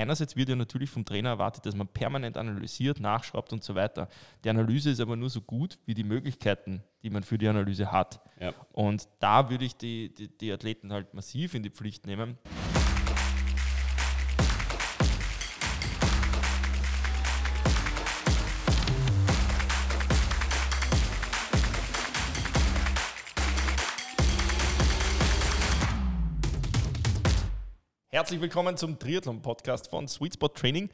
einerseits wird ja natürlich vom Trainer erwartet, dass man permanent analysiert, nachschraubt und so weiter. Die Analyse ist aber nur so gut wie die Möglichkeiten, die man für die Analyse hat. Ja. Und da würde ich die, die, die Athleten halt massiv in die Pflicht nehmen. Herzlich willkommen zum Triathlon-Podcast von Sweet Spot Training.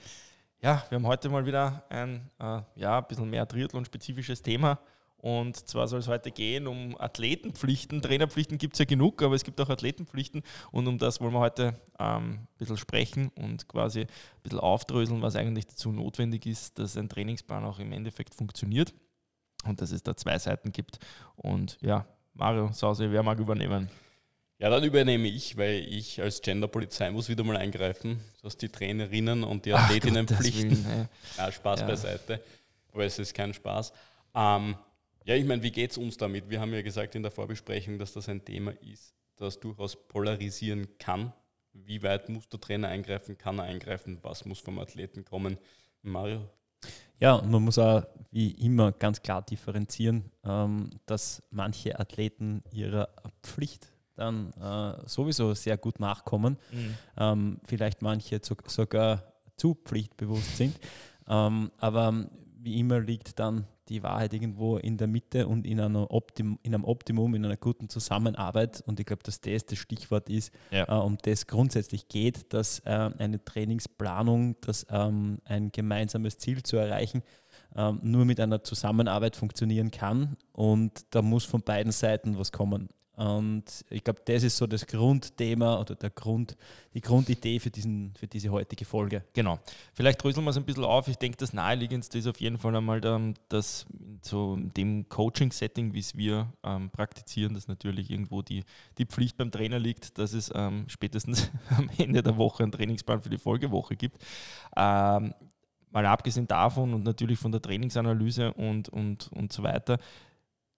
Ja, wir haben heute mal wieder ein äh, ja, bisschen mehr Triathlon-spezifisches Thema. Und zwar soll es heute gehen um Athletenpflichten. Trainerpflichten gibt es ja genug, aber es gibt auch Athletenpflichten. Und um das wollen wir heute ähm, ein bisschen sprechen und quasi ein bisschen aufdröseln, was eigentlich dazu notwendig ist, dass ein Trainingsplan auch im Endeffekt funktioniert. Und dass es da zwei Seiten gibt. Und ja, Mario Sause, wer mag übernehmen? Ja, dann übernehme ich, weil ich als Genderpolizei muss wieder mal eingreifen, dass die Trainerinnen und die Athletinnen Ach, pflichten. Willen, ja, Spaß ja. beiseite, aber es ist kein Spaß. Ähm, ja, ich meine, wie geht es uns damit? Wir haben ja gesagt in der Vorbesprechung, dass das ein Thema ist, das durchaus polarisieren kann. Wie weit muss der Trainer eingreifen? Kann er eingreifen? Was muss vom Athleten kommen? Mario? Ja, und man muss auch wie immer ganz klar differenzieren, ähm, dass manche Athleten ihrer Pflicht dann äh, sowieso sehr gut nachkommen. Mhm. Ähm, vielleicht manche zu, sogar zu pflichtbewusst sind. Ähm, aber wie immer liegt dann die Wahrheit irgendwo in der Mitte und in, Optim in einem Optimum, in einer guten Zusammenarbeit. Und ich glaube, dass das das Stichwort ist, ja. äh, um das grundsätzlich geht, dass äh, eine Trainingsplanung, dass ähm, ein gemeinsames Ziel zu erreichen, ähm, nur mit einer Zusammenarbeit funktionieren kann. Und da muss von beiden Seiten was kommen. Und ich glaube, das ist so das Grundthema oder der Grund, die Grundidee für, diesen, für diese heutige Folge. Genau. Vielleicht dröseln wir es ein bisschen auf. Ich denke, das Naheliegendste ist auf jeden Fall einmal, dass so dem Coaching-Setting, wie es wir ähm, praktizieren, dass natürlich irgendwo die, die Pflicht beim Trainer liegt, dass es ähm, spätestens am Ende der Woche einen Trainingsplan für die Folgewoche gibt. Ähm, mal abgesehen davon und natürlich von der Trainingsanalyse und, und, und so weiter,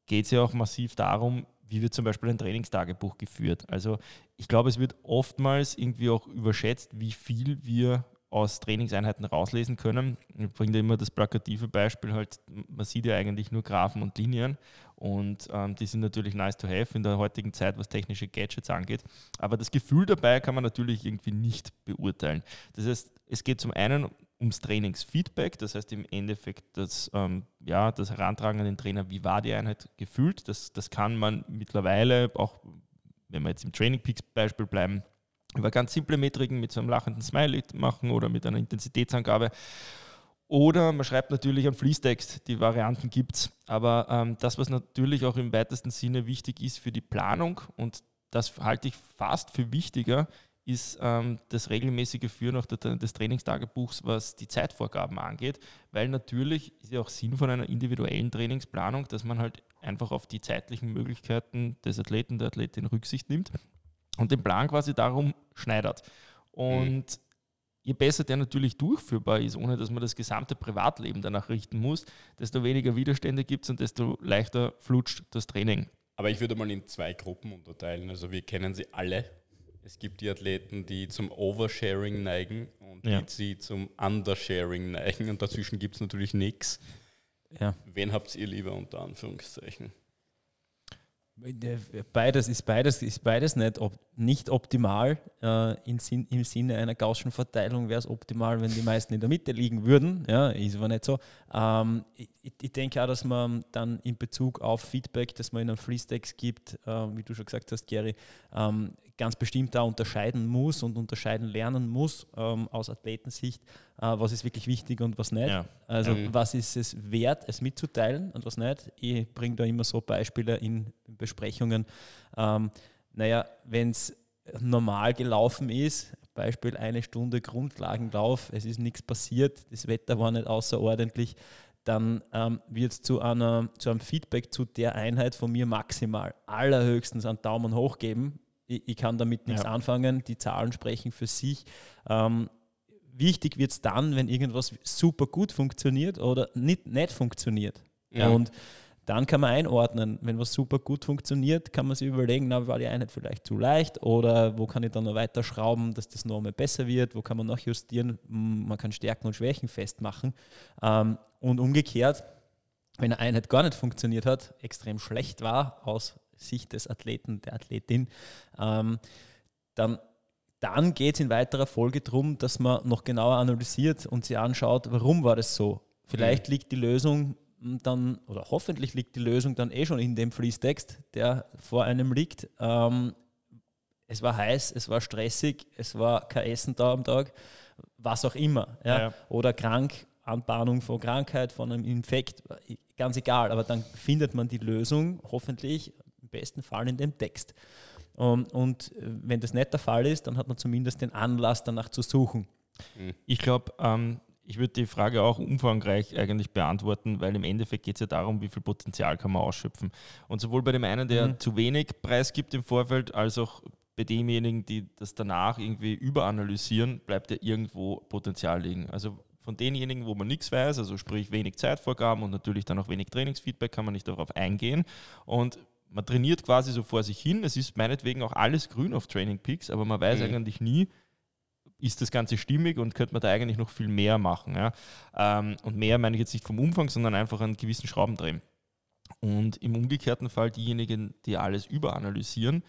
geht es ja auch massiv darum, wie wird zum Beispiel ein Trainingstagebuch geführt. Also ich glaube, es wird oftmals irgendwie auch überschätzt, wie viel wir aus Trainingseinheiten rauslesen können. Ich bringe da immer das plakative Beispiel, halt, man sieht ja eigentlich nur Graphen und Linien und ähm, die sind natürlich nice to have in der heutigen Zeit, was technische Gadgets angeht. Aber das Gefühl dabei kann man natürlich irgendwie nicht beurteilen. Das heißt, es geht zum einen ums Trainingsfeedback, das heißt im Endeffekt das, ähm, ja, das Herantragen an den Trainer, wie war die Einheit gefühlt. Das, das kann man mittlerweile, auch wenn wir jetzt im Training Peaks Beispiel bleiben, über ganz simple Metriken mit so einem lachenden Smiley machen oder mit einer Intensitätsangabe. Oder man schreibt natürlich einen Fließtext, die Varianten gibt es. Aber ähm, das, was natürlich auch im weitesten Sinne wichtig ist für die Planung, und das halte ich fast für wichtiger, ist ähm, das regelmäßige Führen auch des Trainingstagebuchs, was die Zeitvorgaben angeht, weil natürlich ist ja auch Sinn von einer individuellen Trainingsplanung, dass man halt einfach auf die zeitlichen Möglichkeiten des Athleten, der Athletin Rücksicht nimmt und den Plan quasi darum schneidert. Und mhm. je besser der natürlich durchführbar ist, ohne dass man das gesamte Privatleben danach richten muss, desto weniger Widerstände gibt es und desto leichter flutscht das Training. Aber ich würde mal in zwei Gruppen unterteilen. Also wir kennen sie alle, es gibt die Athleten, die zum Oversharing neigen und ja. die, die zum Undersharing neigen und dazwischen gibt es natürlich nichts. Ja. Wen habt ihr lieber unter Anführungszeichen? Beides ist beides, ist beides nicht, ob, nicht optimal. Äh, in Sinn, Im Sinne einer gaußschen Verteilung wäre es optimal, wenn die meisten in der Mitte liegen würden. Ja, ist aber nicht so. Ähm, ich, ich, denke auch, dass man dann in Bezug auf Feedback, das man in einem Freestex gibt, äh, wie du schon gesagt hast, Gary, ähm, ganz bestimmt da unterscheiden muss und unterscheiden lernen muss ähm, aus Athletensicht, äh, was ist wirklich wichtig und was nicht. Ja. Also mhm. was ist es wert, es mitzuteilen und was nicht. Ich bringe da immer so Beispiele in Besprechungen. Ähm, naja, wenn es normal gelaufen ist, Beispiel eine Stunde Grundlagenlauf, es ist nichts passiert, das Wetter war nicht außerordentlich, dann ähm, wird es zu, zu einem Feedback zu der Einheit von mir maximal allerhöchstens einen Daumen hoch geben, ich, ich kann damit nichts ja. anfangen, die Zahlen sprechen für sich. Ähm, wichtig wird es dann, wenn irgendwas super gut funktioniert oder nicht, nicht funktioniert. Ja. Und Dann kann man einordnen, wenn was super gut funktioniert, kann man sich überlegen, na, war die Einheit vielleicht zu leicht oder wo kann ich dann noch weiter schrauben, dass das noch mal besser wird, wo kann man noch justieren, man kann Stärken und Schwächen festmachen. Ähm, und umgekehrt, wenn eine Einheit gar nicht funktioniert hat, extrem schlecht war aus Sicht des Athleten, der Athletin, ähm, dann dann geht es in weiterer Folge darum, dass man noch genauer analysiert und sich anschaut, warum war das so. Vielleicht mhm. liegt die Lösung dann, oder hoffentlich liegt die Lösung dann eh schon in dem Fließtext, der vor einem liegt. Ähm, es war heiß, es war stressig, es war kein Essen da am Tag, was auch immer. Ja? Ja. Oder krank, Anbahnung von Krankheit, von einem Infekt, ganz egal. Aber dann findet man die Lösung hoffentlich im besten Fall in dem Text. Um, und äh, wenn das nicht der Fall ist, dann hat man zumindest den Anlass, danach zu suchen. Ich glaube, ähm, ich würde die Frage auch umfangreich eigentlich beantworten, weil im Endeffekt geht es ja darum, wie viel Potenzial kann man ausschöpfen. Und sowohl bei dem einen, der mhm. zu wenig Preis gibt im Vorfeld, als auch bei demjenigen, die das danach irgendwie überanalysieren, bleibt ja irgendwo Potenzial liegen. Also von denjenigen, wo man nichts weiß, also sprich wenig Zeitvorgaben und natürlich dann auch wenig Trainingsfeedback, kann man nicht darauf eingehen. Und man trainiert quasi so vor sich hin. Es ist meinetwegen auch alles grün auf Training Peaks, aber man weiß mhm. eigentlich nie, ist das Ganze stimmig und könnte man da eigentlich noch viel mehr machen. Ja? Ähm, und mehr meine ich jetzt nicht vom Umfang, sondern einfach an gewissen Schrauben drehen. Und im umgekehrten Fall diejenigen, die alles überanalysieren,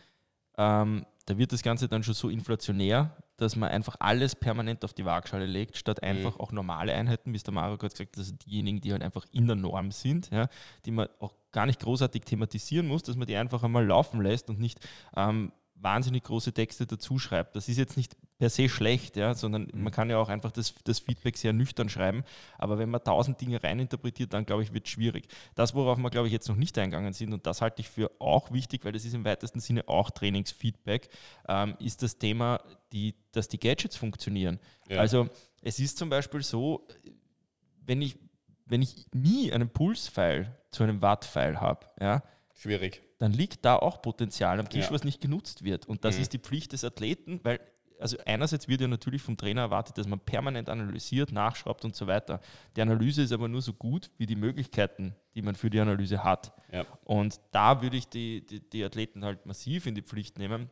ähm, da wird das Ganze dann schon so inflationär, dass man einfach alles permanent auf die Waagschale legt, statt mhm. einfach mhm. auch normale Einheiten, wie es der Mario gerade gesagt hat, also diejenigen, die halt einfach in der Norm sind, ja, die man auch gar nicht großartig thematisieren muss, dass man die einfach einmal laufen lässt und nicht ähm, wahnsinnig große Texte dazu schreibt. Das ist jetzt nicht per se schlecht, ja, sondern mhm. man kann ja auch einfach das, das Feedback sehr nüchtern schreiben. Aber wenn man tausend Dinge reininterpretiert, dann glaube ich, wird es schwierig. Das, worauf wir, glaube ich, jetzt noch nicht eingegangen sind, und das halte ich für auch wichtig, weil das ist im weitesten Sinne auch Trainingsfeedback, ähm, ist das Thema, die, dass die Gadgets funktionieren. Ja. Also es ist zum Beispiel so, wenn ich, wenn ich nie einen Pulsfile zu einem Watt-File habe, ja, schwierig dann liegt da auch Potenzial am Tisch, ja. was nicht genutzt wird. Und das mhm. ist die Pflicht des Athleten, weil also einerseits wird ja natürlich vom Trainer erwartet, dass man permanent analysiert, nachschraubt und so weiter. Die Analyse ist aber nur so gut wie die Möglichkeiten, die man für die Analyse hat. Ja. Und da würde ich die, die, die Athleten halt massiv in die Pflicht nehmen,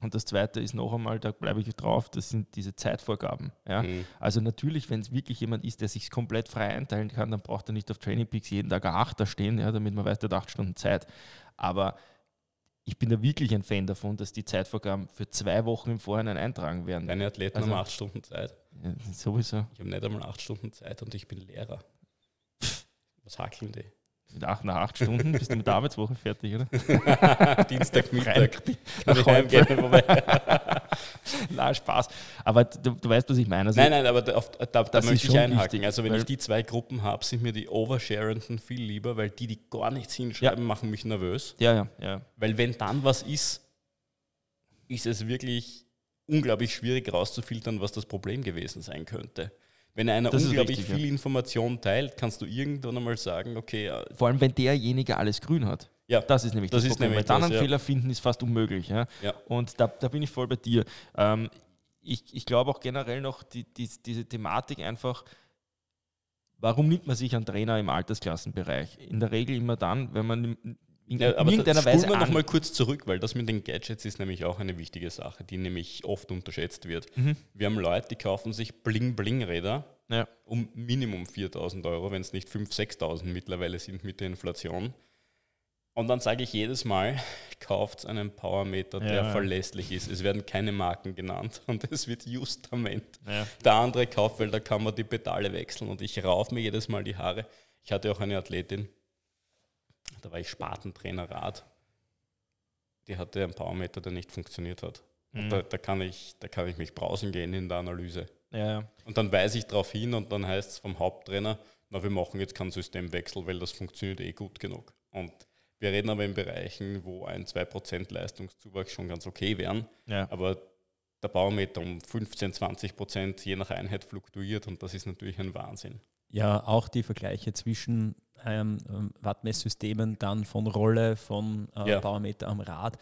und das Zweite ist noch einmal, da bleibe ich drauf, das sind diese Zeitvorgaben. Ja? Mhm. Also natürlich, wenn es wirklich jemand ist, der sich komplett frei einteilen kann, dann braucht er nicht auf Training Peaks jeden Tag ein Achter stehen, ja, damit man weiß, der hat acht Stunden Zeit. Aber ich bin da wirklich ein Fan davon, dass die Zeitvorgaben für zwei Wochen im Vorhinein eintragen werden. Deine Athleten also, haben acht Stunden Zeit. Ja, sowieso. Ich habe nicht einmal acht Stunden Zeit und ich bin Lehrer. Was hackeln die? Nach, nach acht Stunden bist du mit der Arbeitswoche fertig, oder? Dienstag, Mittag. Kann ich heimgehen, Na, Spaß. Aber du, du, weißt, was ich meine. Also nein, nein, aber da, da, da möchte ich einhaken. Wichtig, also wenn ich die zwei Gruppen habe, sind mir die Oversharenden viel lieber, weil die, die gar nichts hinschreiben, ja. machen mich nervös. Ja, ja, ja. Weil wenn dann was ist, ist es wirklich unglaublich schwierig herauszufiltern, was das Problem gewesen sein könnte. Wenn einer das unglaublich richtig, viel ja. Information teilt, kannst du irgendwann einmal sagen, okay. Vor allem, wenn derjenige alles grün hat. Ja, das ist nämlich das, das ist Problem. Nämlich weil dann einen ja. Fehler finden ist fast unmöglich. Ja? ja. Und da, da bin ich voll bei dir. Ähm, ich ich glaube auch generell noch die, die, diese Thematik einfach, warum nimmt man sich einen Trainer im Altersklassenbereich? In der Regel immer dann, wenn man in ja, aber irgendeiner Weise. wir nochmal kurz zurück, weil das mit den Gadgets ist nämlich auch eine wichtige Sache, die nämlich oft unterschätzt wird. Mhm. Wir haben Leute, die kaufen sich Bling-Bling-Räder ja. um Minimum 4000 Euro, wenn es nicht 5.000, 6.000 mittlerweile sind mit der Inflation. Und dann sage ich jedes Mal, kauft einen Powermeter, der ja. verlässlich ist. Es werden keine Marken genannt und es wird Justament. Ja. Der andere kauft, weil da kann man die Pedale wechseln und ich rauf mir jedes Mal die Haare. Ich hatte auch eine Athletin, da war ich Spatentrainer Rad. Die hatte einen Powermeter, der nicht funktioniert hat. Mhm. Und da, da, kann ich, da kann ich mich brausen gehen in der Analyse. Ja, Und dann weise ich darauf hin und dann heißt es vom Haupttrainer, na, wir machen jetzt keinen Systemwechsel, weil das funktioniert eh gut genug. Und wir reden aber in Bereichen, wo ein 2% Leistungszuwachs schon ganz okay wären. Ja. Aber der Baumeter um 15, 20 Prozent je nach Einheit fluktuiert und das ist natürlich ein Wahnsinn. Ja, auch die Vergleiche zwischen ähm, Wattmesssystemen dann von Rolle, von äh, ja. Baumeter am Rad.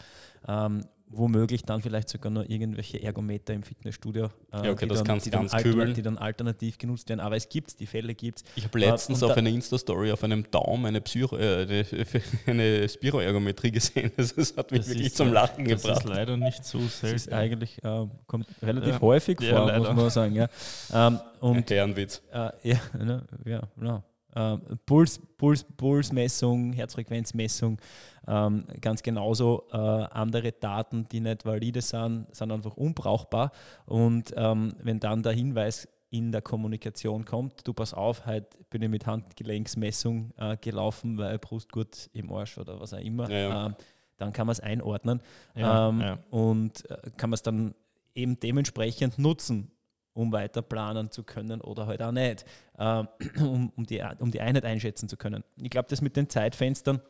Ähm, womöglich dann vielleicht sogar noch irgendwelche Ergometer im Fitnessstudio, äh, ja, okay, die, dann, die, dann alter, die, dann alternativ genutzt werden. Aber es gibt die Fälle gibt Ich habe letztens äh, auf einer Insta-Story auf einem Daumen eine, Psycho, äh, eine, eine Spiroergometrie gesehen. Also das hat mich das wirklich ist, zum Lachen das gebracht. Das ist leider nicht so selten. Das ist eigentlich, äh, kommt relativ ja. häufig ja, vor, leider. muss man sagen. Ja. Ähm, und, Ehrenwitz. Äh, ja, ne, ja, ja. Uh, Puls, Puls, Pulsmessung, Herzfrequenzmessung, ähm, ganz genauso äh, andere Daten, die nicht valide sind, sind einfach unbrauchbar. Und ähm, wenn dann der Hinweis in der Kommunikation kommt, du pass auf, heute bin ich mit Handgelenksmessung äh, gelaufen, weil Brustgurt im Arsch oder was auch immer, ja, ja. Äh, dann kann man es einordnen ja, ähm, und äh, kann man es dann eben dementsprechend nutzen um weiter planen zu können oder halt auch nicht, äh, um, um, die, um die Einheit einschätzen zu können. Ich glaube, das mit den Zeitfenstern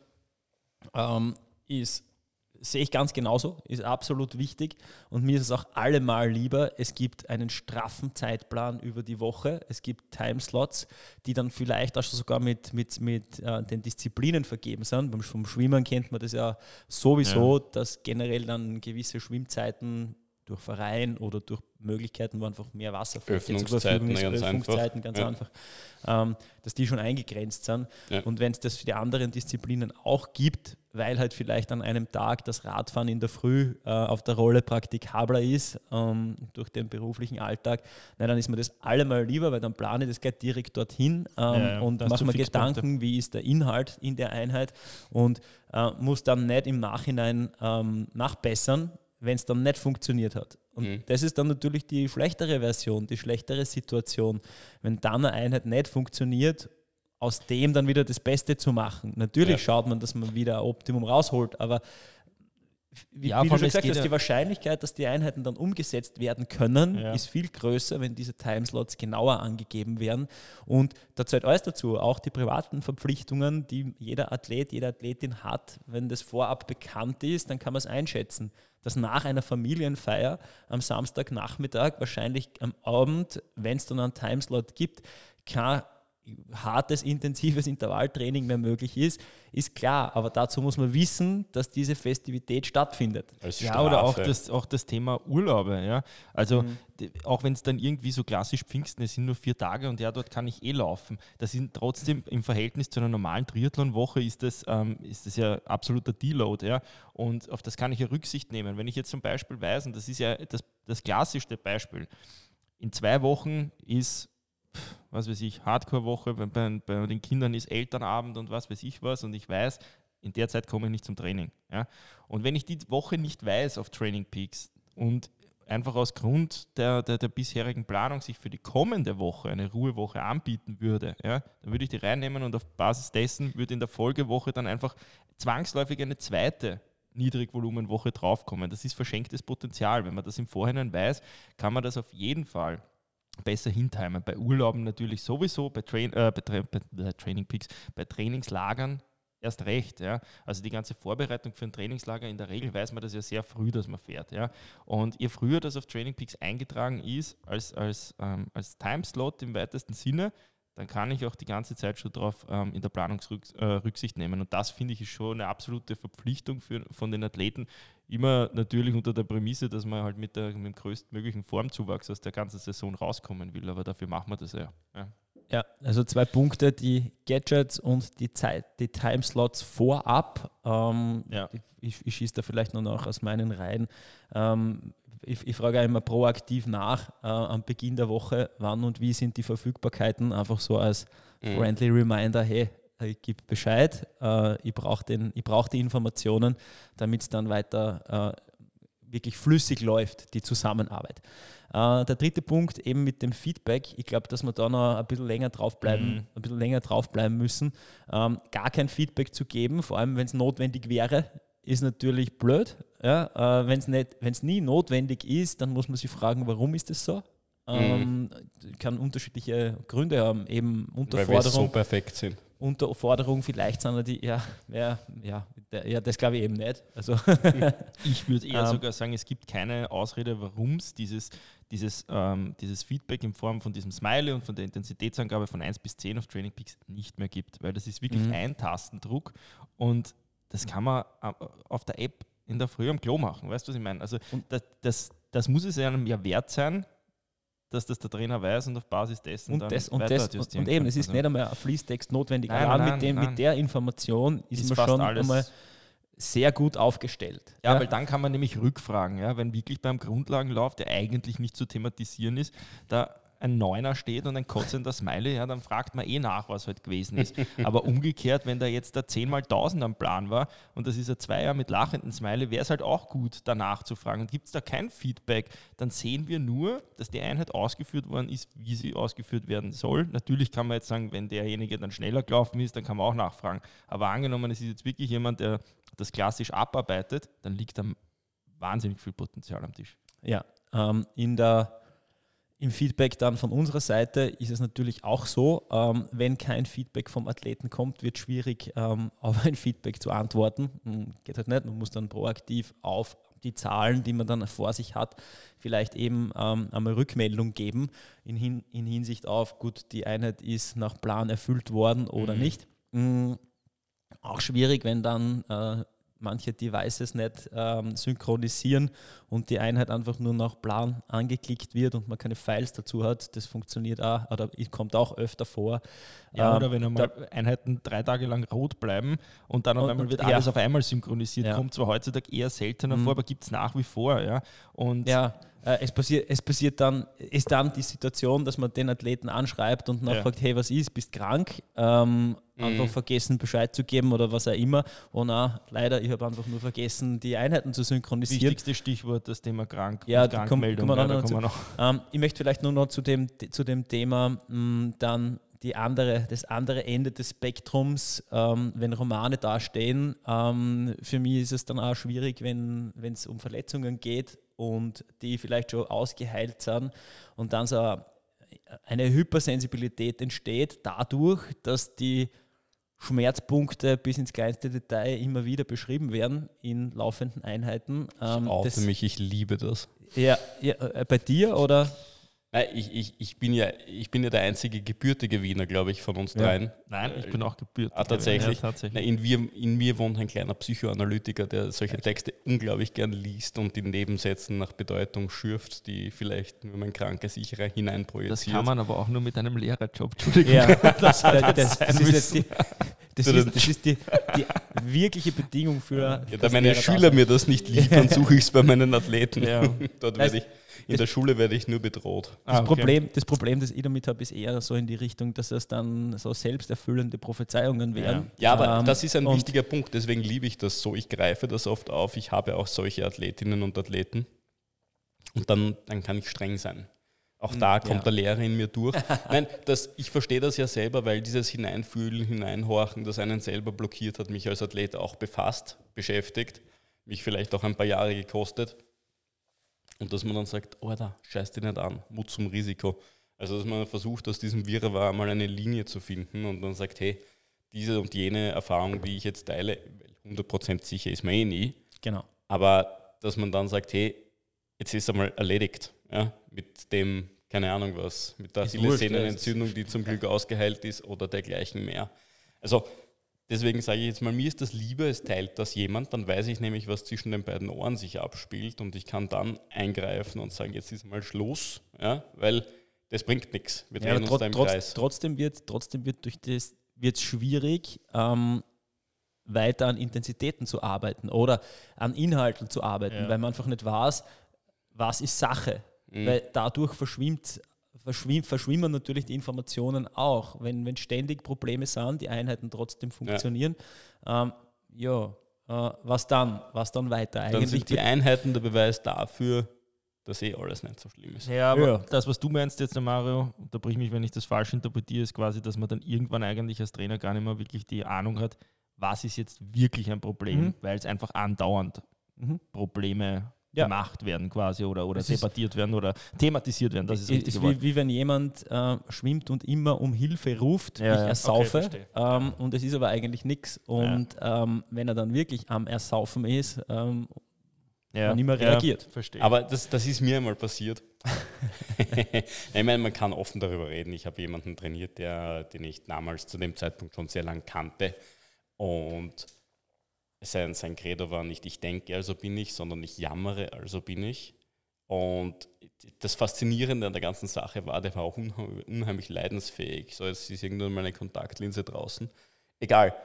ähm, ist, sehe ich ganz genauso, ist absolut wichtig und mir ist es auch allemal lieber, es gibt einen straffen Zeitplan über die Woche, es gibt Timeslots, die dann vielleicht auch sogar mit, mit, mit äh, den Disziplinen vergeben sind. Beim, vom Schwimmen kennt man das ja sowieso, ja. dass generell dann gewisse Schwimmzeiten durch Verein oder durch Möglichkeiten, wo einfach mehr Wasser zur Verfügung ist, ganz Öffnungszeiten ganz ja. einfach, ähm, dass die schon eingegrenzt sind. Ja. Und wenn es das für die anderen Disziplinen auch gibt, weil halt vielleicht an einem Tag das Radfahren in der Früh äh, auf der Rolle praktikabler ist ähm, durch den beruflichen Alltag, na, dann ist mir das allemal lieber, weil dann plane ich das gleich direkt dorthin ähm, ja, und mache mir Gedanken, wie ist der Inhalt in der Einheit und äh, muss dann nicht im Nachhinein ähm, nachbessern, wenn es dann nicht funktioniert hat. Und mhm. das ist dann natürlich die schlechtere Version, die schlechtere Situation. Wenn dann eine Einheit nicht funktioniert, aus dem dann wieder das Beste zu machen. Natürlich ja. schaut man, dass man wieder ein Optimum rausholt, aber wie, ja, wie du schon gesagt hast, die Wahrscheinlichkeit, dass die Einheiten dann umgesetzt werden können, ja. ist viel größer, wenn diese Timeslots genauer angegeben werden. Und da zählt alles dazu, auch die privaten Verpflichtungen, die jeder Athlet, jede Athletin hat. Wenn das vorab bekannt ist, dann kann man es einschätzen, dass nach einer Familienfeier am Samstagnachmittag, wahrscheinlich am Abend, wenn es dann einen Timeslot gibt, kein hartes, intensives Intervalltraining mehr möglich ist, ist klar. Aber dazu muss man wissen, dass diese Festivität stattfindet. Als ja, oder auch das, auch das Thema Urlaube. Ja? Also mhm. auch wenn es dann irgendwie so klassisch Pfingsten, es sind nur vier Tage und ja, dort kann ich eh laufen. Das sind trotzdem im Verhältnis zu einer normalen Triathlon-Woche ist das, ähm, ist das ja absoluter Deload. Ja? Und auf das kann ich ja Rücksicht nehmen. Wenn ich jetzt zum Beispiel weiß, und das ist ja das, das klassischste Beispiel, in zwei Wochen ist was weiß ich, Hardcore-Woche, bei, bei, bei, den Kindern ist Elternabend und was weiß ich was und ich weiß, in der Zeit komme ich nicht zum Training. Ja? Und wenn ich die Woche nicht weiß auf Training Peaks und einfach aus Grund der, der, der, bisherigen Planung sich für die kommende Woche eine Ruhewoche anbieten würde, ja, dann würde ich die reinnehmen und auf Basis dessen würde in der Folgewoche dann einfach zwangsläufig eine zweite Niedrigvolumenwoche draufkommen. Das ist verschenktes Potenzial. Wenn man das im Vorhinein weiß, kann man das auf jeden Fall besser hintimen. Bei Urlauben natürlich sowieso, bei, Train, äh, bei, Tra bei Training Peaks, bei Trainingslagern erst recht. Ja. Also die ganze Vorbereitung für ein Trainingslager, in der Regel weiß man das ja sehr früh, dass man fährt. Ja. Und je früher das auf Training Peaks eingetragen ist, als, als, ähm, als Timeslot im weitesten Sinne, dann kann ich auch die ganze Zeit schon darauf ähm, in der Planung äh, Rücksicht nehmen. Und das finde ich ist schon eine absolute Verpflichtung für, von den Athleten. Immer natürlich unter der Prämisse, dass man halt mit, der, mit dem größtmöglichen Formzuwachs aus der ganzen Saison rauskommen will. Aber dafür machen wir das ja. ja. Ja, also zwei Punkte, die Gadgets und die Zeit, die Timeslots vorab. Ähm, ja. Ich, ich schieße da vielleicht nur noch aus meinen Reihen. Ähm, ich, ich frage immer proaktiv nach äh, am Beginn der Woche, wann und wie sind die Verfügbarkeiten, einfach so als mhm. friendly Reminder, hey, ich gebe Bescheid, äh, ich brauche brauch die Informationen, damit es dann weiter äh, wirklich flüssig läuft, die Zusammenarbeit. Äh, der dritte Punkt eben mit dem Feedback. Ich glaube, dass wir da noch ein bisschen länger draufbleiben, mhm. ein bisschen länger draufbleiben müssen. Ähm, gar kein Feedback zu geben, vor allem wenn es notwendig wäre, ist natürlich blöd. Ja? Äh, wenn es nie notwendig ist, dann muss man sich fragen, warum ist das so? Ähm, mhm. Kann unterschiedliche Gründe haben, eben Unterforderung. Weil wir so perfekt sind. Unterforderung vielleicht, sondern die, ja, ja, ja, ja das glaube ich eben nicht. Also ich würde eher ähm, sogar sagen, es gibt keine Ausrede, warum es dieses, dieses, ähm, dieses Feedback in Form von diesem Smiley und von der Intensitätsangabe von 1 bis 10 auf Training Peaks nicht mehr gibt, weil das ist wirklich mhm. ein Tastendruck und das kann man äh, auf der App in der Früh am Klo machen. Weißt du, was ich meine? Also das, das, das muss es einem ja wert sein, dass das der Trainer weiß und auf Basis dessen und dann das, und, das, und, und eben, es ist also nicht einmal ein Fließtext notwendig. Nein, nein, mit, dem, mit der Information ist, ist man schon einmal sehr gut aufgestellt. Ja, ja, weil dann kann man nämlich rückfragen, ja, wenn wirklich beim Grundlagenlauf, der eigentlich nicht zu thematisieren ist, da ein Neuner steht und ein kotzender Smiley, ja, dann fragt man eh nach, was halt gewesen ist. Aber umgekehrt, wenn da jetzt der 10 mal 1000 am Plan war und das ist ein Zweier mit lachendem Smiley, wäre es halt auch gut, danach zu fragen. Und gibt es da kein Feedback, dann sehen wir nur, dass die Einheit ausgeführt worden ist, wie sie ausgeführt werden soll. Natürlich kann man jetzt sagen, wenn derjenige dann schneller gelaufen ist, dann kann man auch nachfragen. Aber angenommen, es ist jetzt wirklich jemand, der das klassisch abarbeitet, dann liegt da wahnsinnig viel Potenzial am Tisch. Ja, ähm, in der im Feedback dann von unserer Seite ist es natürlich auch so, ähm, wenn kein Feedback vom Athleten kommt, wird es schwierig, ähm, auf ein Feedback zu antworten. Geht halt nicht. Man muss dann proaktiv auf die Zahlen, die man dann vor sich hat, vielleicht eben ähm, einmal Rückmeldung geben in, hin, in, Hinsicht auf, gut, die Einheit ist nach Plan erfüllt worden oder mhm. nicht. Mhm. Auch schwierig, wenn dann äh, manche Devices nicht ähm, synchronisieren und die Einheit einfach nur nach Plan angeklickt wird und man keine Files dazu hat. Das funktioniert auch oder kommt auch öfter vor. Ja, ähm, oder wenn einmal Einheiten drei Tage lang rot bleiben und dann auf und, einmal wird alles ja. auf einmal synchronisiert. Ja. Kommt zwar heutzutage eher seltener mhm. vor, aber gibt es nach wie vor. Ja, und ja es, passiert, es passiert dann, ist dann die Situation, dass man den Athleten anschreibt und nachfragt, ja. hey, was ist, bist krank? Ähm, mhm. Einfach vergessen, Bescheid zu geben oder was auch immer. Und na, leider, ich habe einfach nur vergessen, die Einheiten zu synchronisieren. Wichtigste Stichwort, das Thema krank. Ja, Krankmeldung. Komm, komm ja, da noch. Ähm, ich möchte vielleicht nur noch zu dem, zu dem Thema mh, mm, dann die andere, das andere Ende des Spektrums, ähm, wenn Romane dastehen. Ähm, für mich ist es dann auch schwierig, wenn es um Verletzungen geht und die vielleicht schon ausgeheilt sind und dann so eine Hypersensibilität entsteht dadurch, dass die Schmerzpunkte bis ins kleinste Detail immer wieder beschrieben werden in laufenden Einheiten. Ähm, ich oute mich, ich liebe das. Ja, ja, äh, bei dir oder? Nein, ich, ich, ich, bin ja, ich bin ja der einzige gebürtige Wiener, glaube ich, von uns ja. dreien. Nein, ich bin auch gebürtig. Ah, tatsächlich. Ja, tatsächlich. Na, in, mir, in mir wohnt ein kleiner Psychoanalytiker, der solche Texte unglaublich gern liest und in Nebensätzen nach Bedeutung schürft, die vielleicht nur mein krankes Ich hineinprojiziert. Das kann man aber auch nur mit einem Lehrerjob. Entschuldigung. Ja, das, das, das, das ist die, das ist, das ist die, die, wirkliche Bedingung für. Ja, da meine Schüler mir das nicht liefern, suche ich es bei meinen Athleten. Ja. Dort werde ich in der Schule werde ich nur bedroht. Das, ah, okay. Problem, das Problem, das ich damit habe, ist eher so in die Richtung, dass es dann so selbsterfüllende Prophezeiungen werden. Ja, ja aber ähm, das ist ein wichtiger Punkt, deswegen liebe ich das so. Ich greife das oft auf. Ich habe auch solche Athletinnen und Athleten. Und dann, dann kann ich streng sein. Auch da kommt ja. der Lehrer in mir durch. Nein, das, ich verstehe das ja selber, weil dieses Hineinfühlen, Hineinhorchen, das einen selber blockiert hat, mich als Athlet auch befasst, beschäftigt, mich vielleicht auch ein paar Jahre gekostet. Und dass man dann sagt, oh, da scheiß dich nicht an, Mut zum Risiko. Also dass man versucht, aus diesem Wirrwarr mal eine Linie zu finden und dann sagt, hey, diese und jene Erfahrung, die ich jetzt teile, 100% sicher ist man eh nie. Genau. Aber dass man dann sagt, hey, jetzt ist einmal erledigt. Ja, mit dem, keine Ahnung was, mit der Achillessehnenentzündung, die zum Glück ausgeheilt ist oder dergleichen mehr. Also Deswegen sage ich jetzt mal, mir ist das lieber, es teilt das jemand, dann weiß ich nämlich, was zwischen den beiden Ohren sich abspielt und ich kann dann eingreifen und sagen, jetzt ist mal Schluss, ja, weil das bringt nichts. Wir drehen ja, uns da im trotz, Kreis. Trotzdem wird, trotzdem wird durch das wird schwierig, ähm, weiter an Intensitäten zu arbeiten oder an Inhalten zu arbeiten, ja. weil man einfach nicht weiß, was ist Sache. Mhm. Weil dadurch verschwimmt verschwimm, verschwimmen natürlich die Informationen auch. Wenn, wenn ständig Probleme sind, die Einheiten trotzdem funktionieren, ja, ähm, ja äh, was dann? Was dann weiter? Eigentlich dann sind die Einheiten der Beweis dafür, dass eh alles nicht so schlimm ist. Ja, aber ja. das, was du meinst jetzt, Mario, da bricht mich, wenn ich das falsch interpretiere, ist quasi, dass man dann irgendwann eigentlich als Trainer gar nicht mehr wirklich die Ahnung hat, was ist jetzt wirklich ein Problem, mhm. weil es einfach andauernd mhm. Probleme ja. gemacht werden quasi oder, oder debattiert werden oder thematisiert werden. Das ist richtig. Ist wie, wie, wenn jemand äh, schwimmt und immer um Hilfe ruft, ja, ich ersaufe okay, ähm, und es ist aber eigentlich nichts. Und ja. ähm, wenn er dann wirklich am Ersaufen ist, ähm, ja. nicht mehr reagiert. Verstehe. Aber das, das ist mir einmal passiert. ich meine, man kann offen darüber reden. Ich habe jemanden trainiert, der, den ich damals zu dem Zeitpunkt schon sehr lang kannte. Und sein, sein Credo war nicht, ich denke, also bin ich, sondern ich jammere, also bin ich. Und das Faszinierende an der ganzen Sache war, der war auch unheimlich leidensfähig. So, jetzt ist irgendwann meine Kontaktlinse draußen. Egal.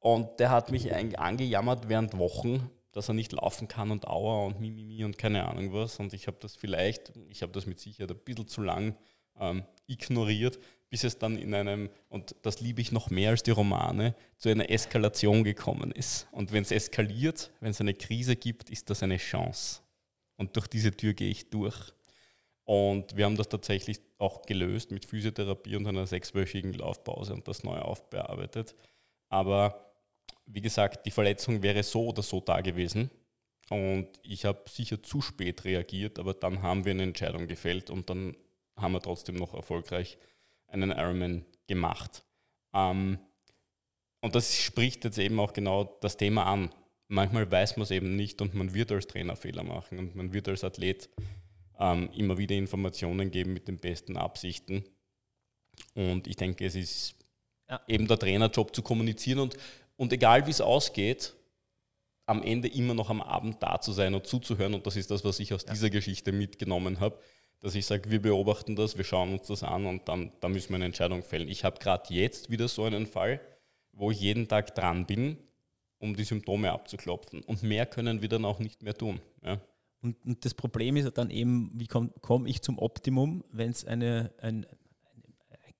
Und der hat mich angejammert während Wochen, dass er nicht laufen kann und aua und mimimi und keine Ahnung was. Und ich habe das vielleicht, ich habe das mit Sicherheit ein bisschen zu lang ähm, ignoriert, bis es dann in einem, und das liebe ich noch mehr als die Romane, zu einer Eskalation gekommen ist. Und wenn es eskaliert, wenn es eine Krise gibt, ist das eine Chance. Und durch diese Tür gehe ich durch. Und wir haben das tatsächlich auch gelöst mit Physiotherapie und einer sechswöchigen Laufpause und das neu aufbearbeitet. Aber wie gesagt, die Verletzung wäre so oder so da gewesen. Und ich habe sicher zu spät reagiert, aber dann haben wir eine Entscheidung gefällt und dann haben wir trotzdem noch erfolgreich einen Ironman gemacht. Ähm, und das spricht jetzt eben auch genau das Thema an. Manchmal weiß man es eben nicht und man wird als Trainer Fehler machen und man wird als Athlet ähm, immer wieder Informationen geben mit den besten Absichten. Und ich denke, es ist ja. eben der Trainerjob zu kommunizieren und, und egal wie es ausgeht, am Ende immer noch am Abend da zu sein und zuzuhören. Und das ist das, was ich aus ja. dieser Geschichte mitgenommen habe dass ich sage, wir beobachten das, wir schauen uns das an und dann, dann müssen wir eine Entscheidung fällen. Ich habe gerade jetzt wieder so einen Fall, wo ich jeden Tag dran bin, um die Symptome abzuklopfen. Und mehr können wir dann auch nicht mehr tun. Ja. Und, und, das Problem ist dann eben, wie komme komm ich zum Optimum, wenn es eine, ein,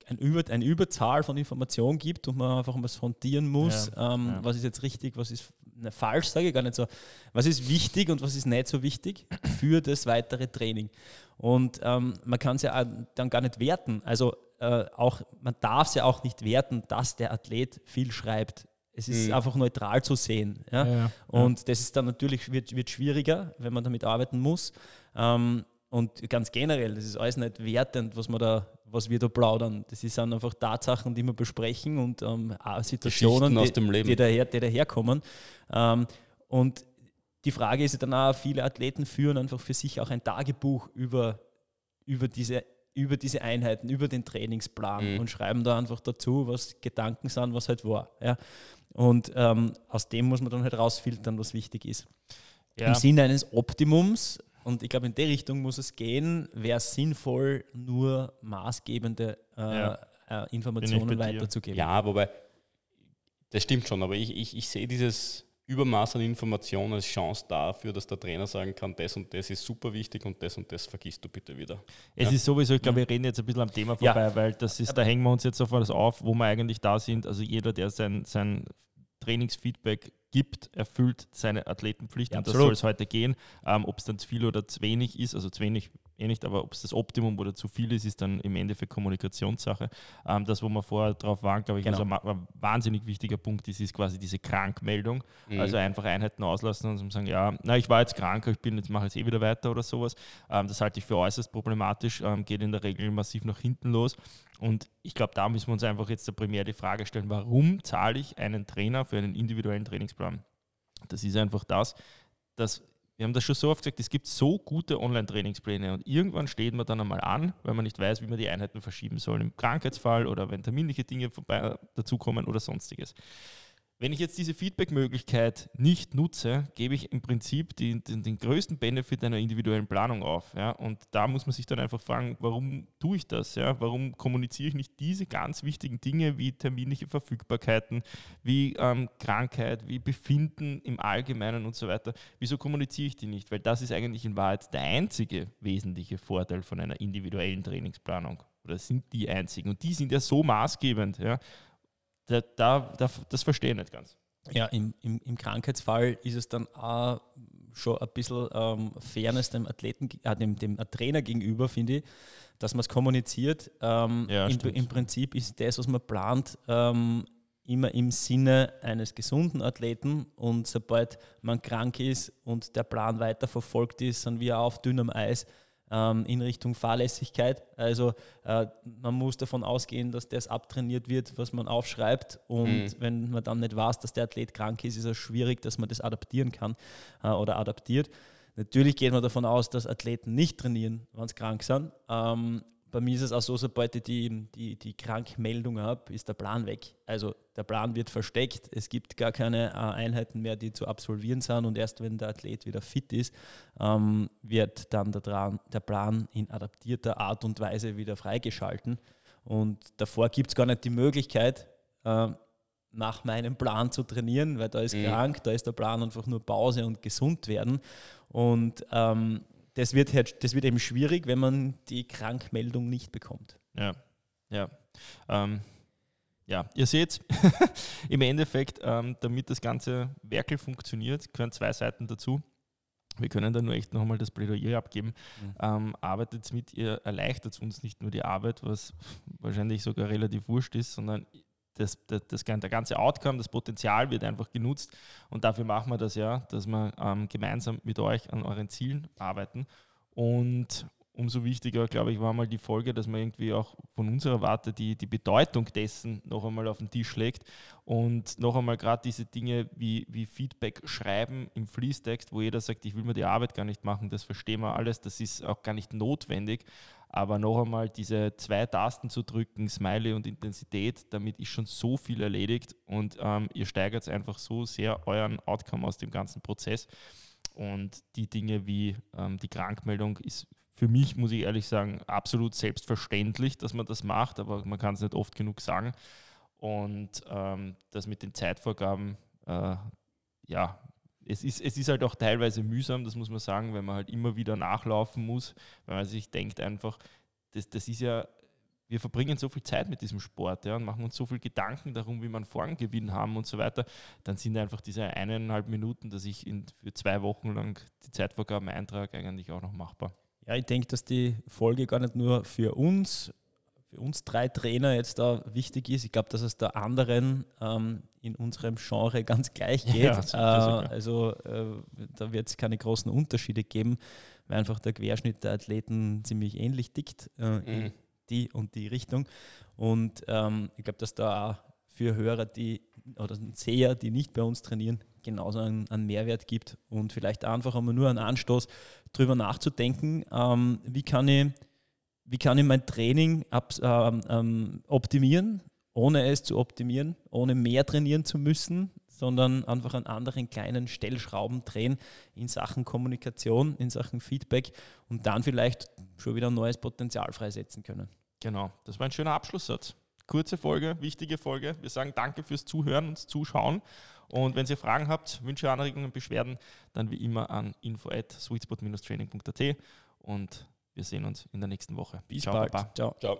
ein Über, eine Überzahl von Informationen gibt und man einfach mal sondieren muss, ja, ähm, ja. was ist jetzt richtig, was ist ne, falsch, sage ich gar nicht so. Was ist wichtig und was ist nicht so wichtig für das weitere Training? Und ähm, man kann es ja dann gar nicht werten. Also äh, auch, man darf es ja auch nicht werten, dass der Athlet viel schreibt. Es ist mhm. einfach neutral zu sehen. Ja? Ja, ja. Und das ist dann natürlich wird, wird schwieriger, wenn man damit arbeiten muss. Ähm, und ganz generell, das ist alles nicht wertend, was, man da, was wir da plaudern. Das sind einfach Tatsachen, die wir besprechen und ähm, Situationen, die, die, daher, die daherkommen. Ähm, und die Frage ist dann auch, viele Athleten führen einfach für sich auch ein Tagebuch über, über, diese, über diese Einheiten, über den Trainingsplan mhm. und schreiben da einfach dazu, was Gedanken sind, was halt war. Ja. Und ähm, aus dem muss man dann halt rausfiltern, was wichtig ist. Ja. Im Sinne eines Optimums, und ich glaube, in die Richtung muss es gehen, wäre es sinnvoll, nur maßgebende äh, ja. äh, Informationen weiterzugeben. Ja, wobei, das stimmt schon, aber ich, ich, ich sehe dieses Übermaß an Informationen als Chance dafür, dass der Trainer sagen kann, das und das ist super wichtig und das und das vergisst du bitte wieder. Es ja? ist sowieso, ich glaube, wir reden jetzt ein bisschen am Thema vorbei, ja. weil das ist, da hängen wir uns jetzt auf was auf, wo wir eigentlich da sind. Also jeder, der sein, sein Trainingsfeedback gibt, erfüllt seine Athletenpflicht ja, und das soll es heute gehen. Ähm, ob es dann zu viel oder zu wenig ist, also zu wenig eh nicht, aber ob es das Optimum oder zu viel ist, ist dann im Endeffekt Kommunikationssache. Ähm, das, wo wir vorher drauf waren, glaube ich, genau. also ein, wahnsinnig wichtiger Punkt ist, ist quasi diese Krankmeldung. Mhm. Also einfach Einheiten auslassen und sagen, ja, na, ich war jetzt krank, ich bin jetzt mache jetzt eh wieder weiter oder sowas. Ähm, das halte ich für äußerst problematisch, ähm, geht in der Regel massiv nach hinten los. Und ich glaube, da müssen wir uns einfach jetzt primär die Frage stellen, warum zahle ich einen Trainer für einen individuellen Trainingsplan? Das ist einfach das, dass wir haben das schon so oft gesagt, es gibt so gute Online-Trainingspläne und irgendwann steht man dann einmal an, weil man nicht weiß, wie man die Einheiten verschieben soll im Krankheitsfall oder wenn terminliche Dinge vorbei dazukommen oder sonstiges. Wenn ich jetzt diese Feedback-Möglichkeit nicht nutze, gebe ich im Prinzip die, den, den, größten Benefit einer individuellen Planung auf. Ja? Und da muss man sich dann einfach fragen, warum tue ich das? Ja? Warum kommuniziere ich nicht diese ganz wichtigen Dinge wie terminliche Verfügbarkeiten, wie ähm, Krankheit, wie Befinden im Allgemeinen und so weiter? Wieso kommuniziere ich die nicht? Weil das ist eigentlich in Wahrheit der einzige wesentliche Vorteil von einer individuellen Trainingsplanung. Oder sind die einzigen. Und die sind ja so maßgebend. Ja? Da, da, da, das verstehe ich nicht ganz. Ja, im, im, im Krankheitsfall ist es dann auch schon ein bisschen ähm, Fairness dem Athleten, äh, dem, dem Trainer gegenüber, finde ich, dass man es kommuniziert. Ähm, ja, im, Im Prinzip ist das, was man plant, ähm, immer im Sinne eines gesunden Athleten und sobald man krank ist und der Plan weiter verfolgt ist, sind wir auf dünnem Eis ähm, in Richtung Fahrlässigkeit. Also äh, man muss davon ausgehen, dass das abtrainiert wird, was man aufschreibt. Und mhm. wenn man dann nicht weiß, dass der Athlet krank ist, ist es schwierig, dass man das adaptieren kann äh, oder adaptiert. Natürlich geht man davon aus, dass Athleten nicht trainieren, wenn sie krank sind. Ähm, bei mir ist es auch so, sobald ich die, die, die Krankmeldung habe, ist der Plan weg. Also der Plan wird versteckt, es gibt gar keine äh, Einheiten mehr, die zu absolvieren sind und erst wenn der Athlet wieder fit ist, ähm, wird dann der, Dran, der Plan in adaptierter Art und Weise wieder freigeschalten. Und davor gibt es gar nicht die Möglichkeit, äh, nach meinem Plan zu trainieren, weil da ist mhm. krank, da ist der Plan einfach nur Pause und gesund werden. Und ähm, das, wird, halt, das wird eben schwierig, wenn man die Krankmeldung nicht bekommt. Ja, ja. Ähm, ja, ihr seht, im Endeffekt, ähm, damit das ganze Werkel funktioniert, gehören zwei Seiten dazu. Wir können da nur echt nochmal das Plädoyer abgeben. Mhm. Ähm, arbeitet mit, ihr erleichtert uns nicht nur die Arbeit, was wahrscheinlich sogar relativ wurscht ist, sondern das, das, das, der ganze Outcome, das Potenzial wird einfach genutzt. Und dafür machen wir das ja, dass wir ähm, gemeinsam mit euch an euren Zielen arbeiten. Und umso wichtiger, glaube ich, war mal die Folge, dass man irgendwie auch von unserer Warte die, die Bedeutung dessen noch einmal auf den Tisch legt und noch einmal gerade diese Dinge wie, wie Feedback schreiben im Fließtext, wo jeder sagt, ich will mir die Arbeit gar nicht machen, das verstehen wir alles, das ist auch gar nicht notwendig, aber noch einmal diese zwei Tasten zu drücken, Smiley und Intensität, damit ist schon so viel erledigt und ähm, ihr steigert einfach so sehr euren Outcome aus dem ganzen Prozess. Und die Dinge wie ähm, die Krankmeldung ist für mich, muss ich ehrlich sagen, absolut selbstverständlich, dass man das macht, aber man kann es nicht oft genug sagen. Und ähm, das mit den Zeitvorgaben, äh, ja, es ist, es ist halt auch teilweise mühsam, das muss man sagen, wenn man halt immer wieder nachlaufen muss, weil man sich denkt einfach, das, das ist ja, wir verbringen so viel Zeit mit diesem Sport ja, und machen uns so viel Gedanken darum, wie man Formgewinn haben und so weiter, dann sind einfach diese eineinhalb Minuten, dass ich in, für zwei Wochen lang die Zeitvorgaben eintrage, eigentlich auch noch machbar. Ja, ich denke, dass die Folge gar nicht nur für uns, für uns drei Trainer jetzt da wichtig ist. Ich glaube, dass es da anderen ähm, in unserem Genre ganz gleich geht. Ja, äh, also äh, da wird es keine großen Unterschiede geben, weil einfach der Querschnitt der Athleten ziemlich ähnlich tickt äh, mhm. in die und die Richtung. Und ähm, ich glaube, dass da auch für Hörer, die oder Seher, die nicht bei uns trainieren, genauso einen, einen, Mehrwert gibt und vielleicht einfach einmal nur einen Anstoß, darüber nachzudenken, ähm, wie, kann ich, wie kann ich mein Training ab, ähm, ähm, optimieren, ohne es zu optimieren, ohne mehr trainieren zu müssen, sondern einfach an anderen kleinen Stellschrauben drehen in Sachen Kommunikation, in Sachen Feedback und dann vielleicht schon wieder ein neues Potenzial freisetzen können. Genau, das war ein schöner Abschlusssatz. Kurze Folge, wichtige Folge. Wir sagen danke fürs Zuhören und Zuschauen. Und wenn ihr Fragen habt, Wünsche, Anregungen, Beschwerden, dann wie immer an info at sweetspot-training.at und wir sehen uns in der nächsten Woche. Bis Ciao, bald. Baba. Ciao. Ciao.